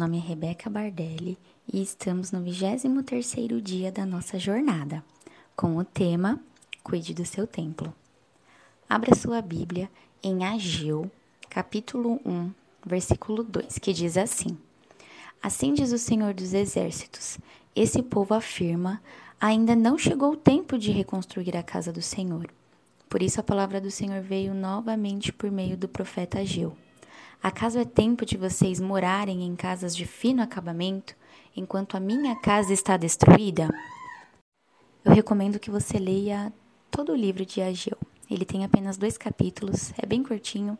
nome é Rebeca Bardelli e estamos no 23º dia da nossa jornada, com o tema Cuide do seu templo. Abra sua Bíblia em Ageu, capítulo 1, versículo 2, que diz assim: Assim diz o Senhor dos Exércitos: Esse povo afirma: ainda não chegou o tempo de reconstruir a casa do Senhor. Por isso a palavra do Senhor veio novamente por meio do profeta Ageu. Acaso é tempo de vocês morarem em casas de fino acabamento, enquanto a minha casa está destruída? Eu recomendo que você leia todo o livro de Ageu. Ele tem apenas dois capítulos, é bem curtinho,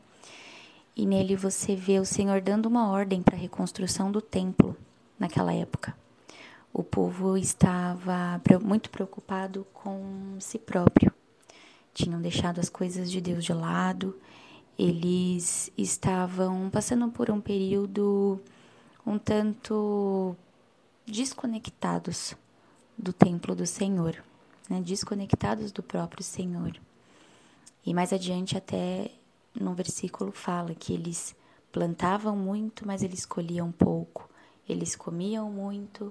e nele você vê o Senhor dando uma ordem para a reconstrução do templo naquela época. O povo estava muito preocupado com si próprio. Tinham deixado as coisas de Deus de lado eles estavam passando por um período um tanto desconectados do templo do Senhor, né? desconectados do próprio Senhor. E mais adiante, até no versículo, fala que eles plantavam muito, mas eles colhiam pouco. Eles comiam muito,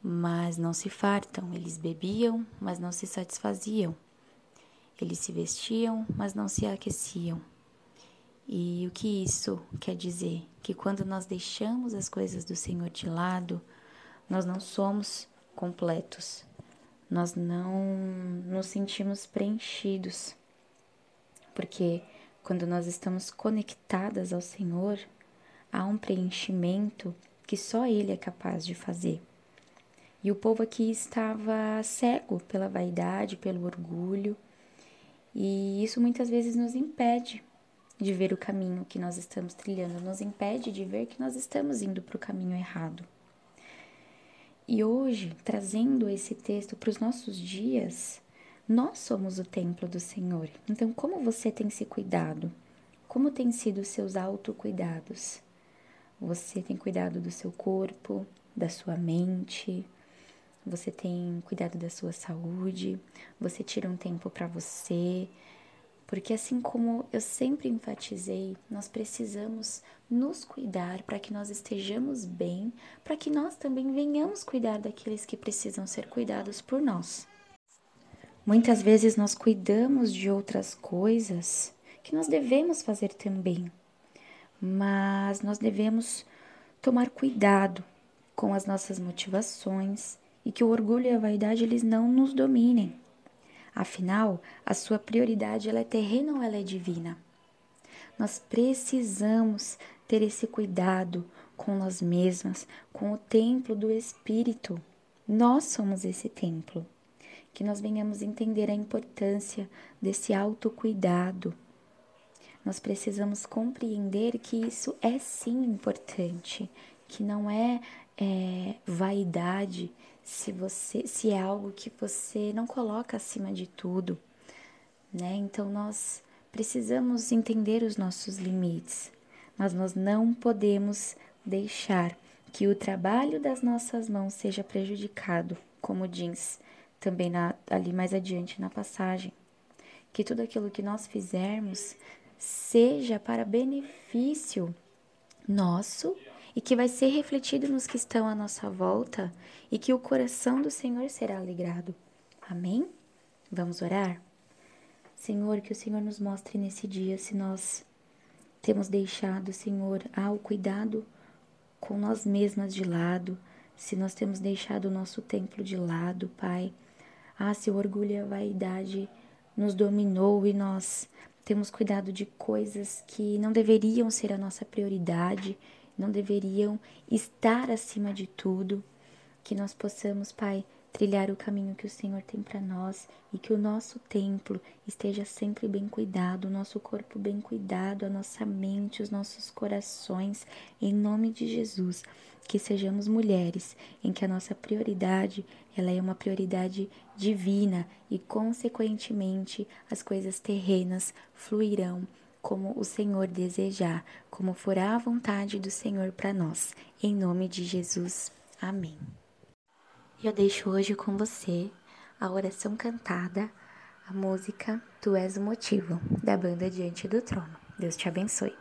mas não se fartam. Eles bebiam, mas não se satisfaziam. Eles se vestiam, mas não se aqueciam. E o que isso quer dizer? Que quando nós deixamos as coisas do Senhor de lado, nós não somos completos, nós não nos sentimos preenchidos. Porque quando nós estamos conectadas ao Senhor, há um preenchimento que só Ele é capaz de fazer. E o povo aqui estava cego pela vaidade, pelo orgulho, e isso muitas vezes nos impede de ver o caminho que nós estamos trilhando, nos impede de ver que nós estamos indo para o caminho errado. E hoje, trazendo esse texto para os nossos dias, nós somos o templo do Senhor. Então, como você tem se cuidado? Como têm sido os seus autocuidados? Você tem cuidado do seu corpo, da sua mente, você tem cuidado da sua saúde, você tira um tempo para você, porque assim como eu sempre enfatizei, nós precisamos nos cuidar para que nós estejamos bem, para que nós também venhamos cuidar daqueles que precisam ser cuidados por nós. Muitas vezes nós cuidamos de outras coisas que nós devemos fazer também, mas nós devemos tomar cuidado com as nossas motivações e que o orgulho e a vaidade eles não nos dominem. Afinal, a sua prioridade ela é terrena ou ela é divina? Nós precisamos ter esse cuidado com nós mesmas, com o templo do Espírito. Nós somos esse templo. Que nós venhamos entender a importância desse autocuidado. Nós precisamos compreender que isso é sim importante, que não é, é vaidade, se você se é algo que você não coloca acima de tudo, né? Então nós precisamos entender os nossos limites, mas nós não podemos deixar que o trabalho das nossas mãos seja prejudicado, como diz também na, ali mais adiante na passagem. Que tudo aquilo que nós fizermos seja para benefício nosso e que vai ser refletido nos que estão à nossa volta e que o coração do Senhor será alegrado. Amém? Vamos orar? Senhor, que o Senhor nos mostre nesse dia se nós temos deixado, Senhor, ao cuidado com nós mesmas de lado, se nós temos deixado o nosso templo de lado, Pai. Ah, se o orgulho e a vaidade nos dominou e nós temos cuidado de coisas que não deveriam ser a nossa prioridade não deveriam estar acima de tudo. Que nós possamos, Pai, trilhar o caminho que o Senhor tem para nós e que o nosso templo esteja sempre bem cuidado, o nosso corpo bem cuidado, a nossa mente, os nossos corações, em nome de Jesus. Que sejamos mulheres em que a nossa prioridade, ela é uma prioridade divina e consequentemente as coisas terrenas fluirão como o Senhor desejar, como for a vontade do Senhor para nós. Em nome de Jesus. Amém. Eu deixo hoje com você a oração cantada, a música Tu és o motivo, da banda Diante do Trono. Deus te abençoe.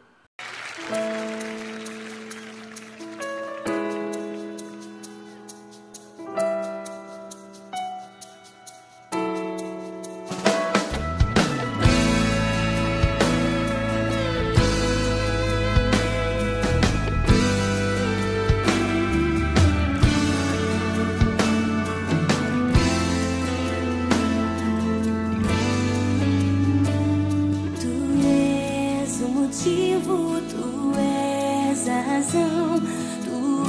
motivo, tu és a razão, tu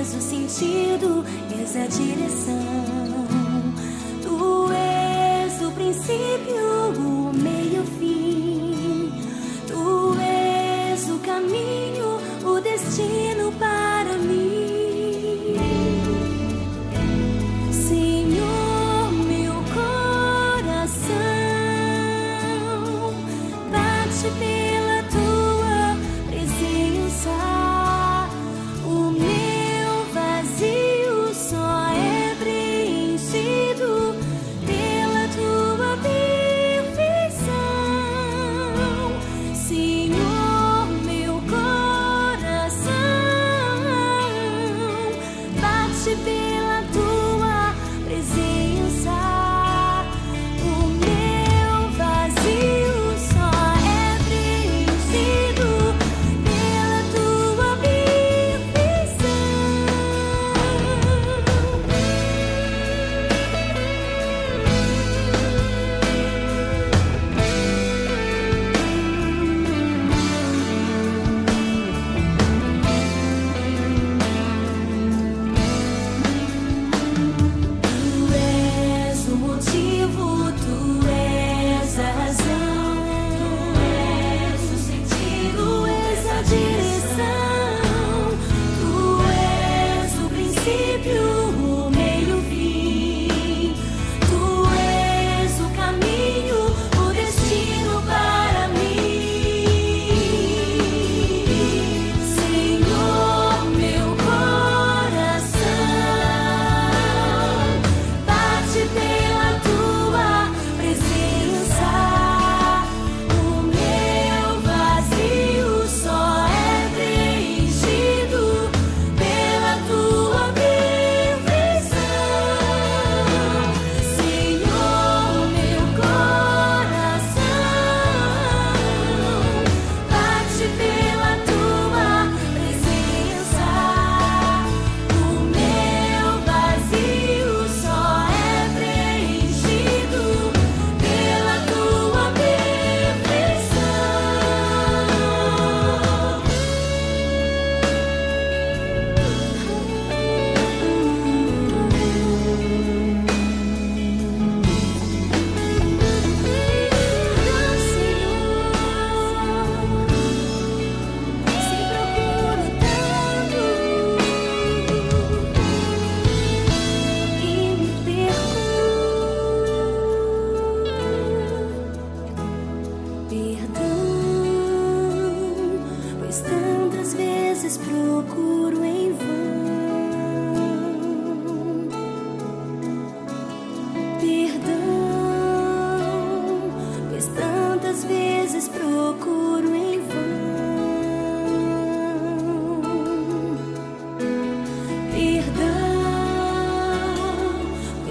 és o sentido, és a direção.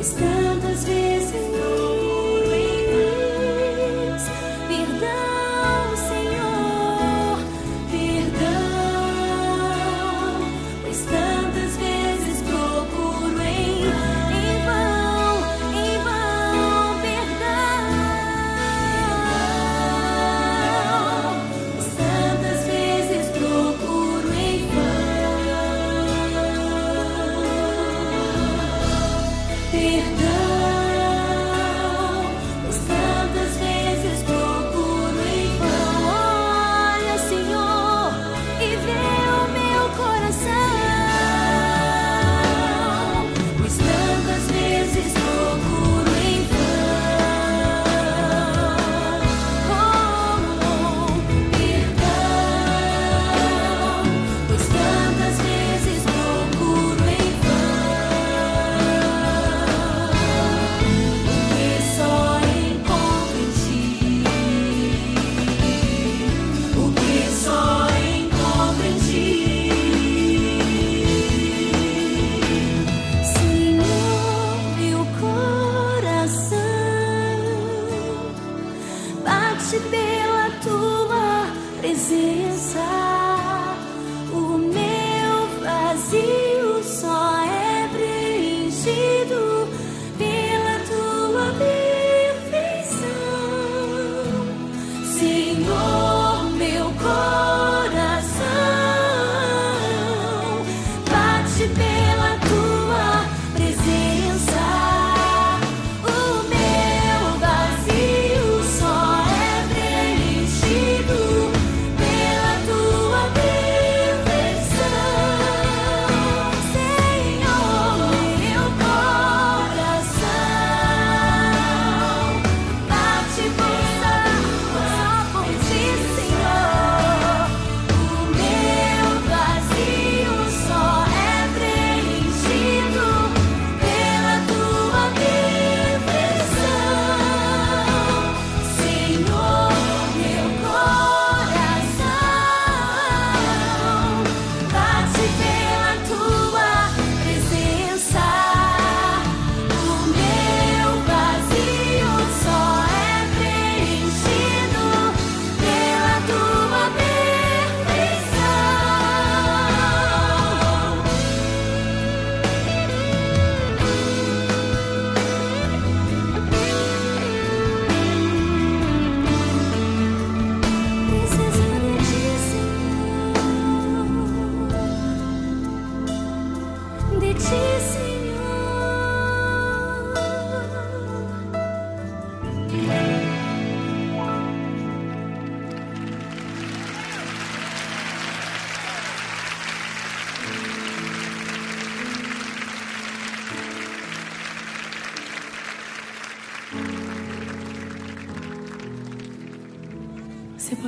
Is that себе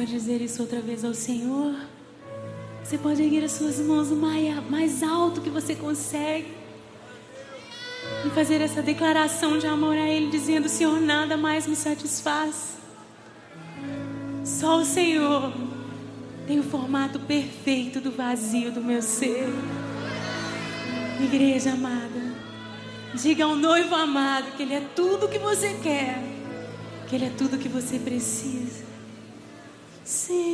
pode dizer isso outra vez ao Senhor? Você pode erguer as suas mãos o mais alto que você consegue e fazer essa declaração de amor a Ele, dizendo: Senhor, nada mais me satisfaz. Só o Senhor tem o formato perfeito do vazio do meu ser. Igreja amada, diga ao noivo amado que Ele é tudo o que você quer, que Ele é tudo o que você precisa. Senhor,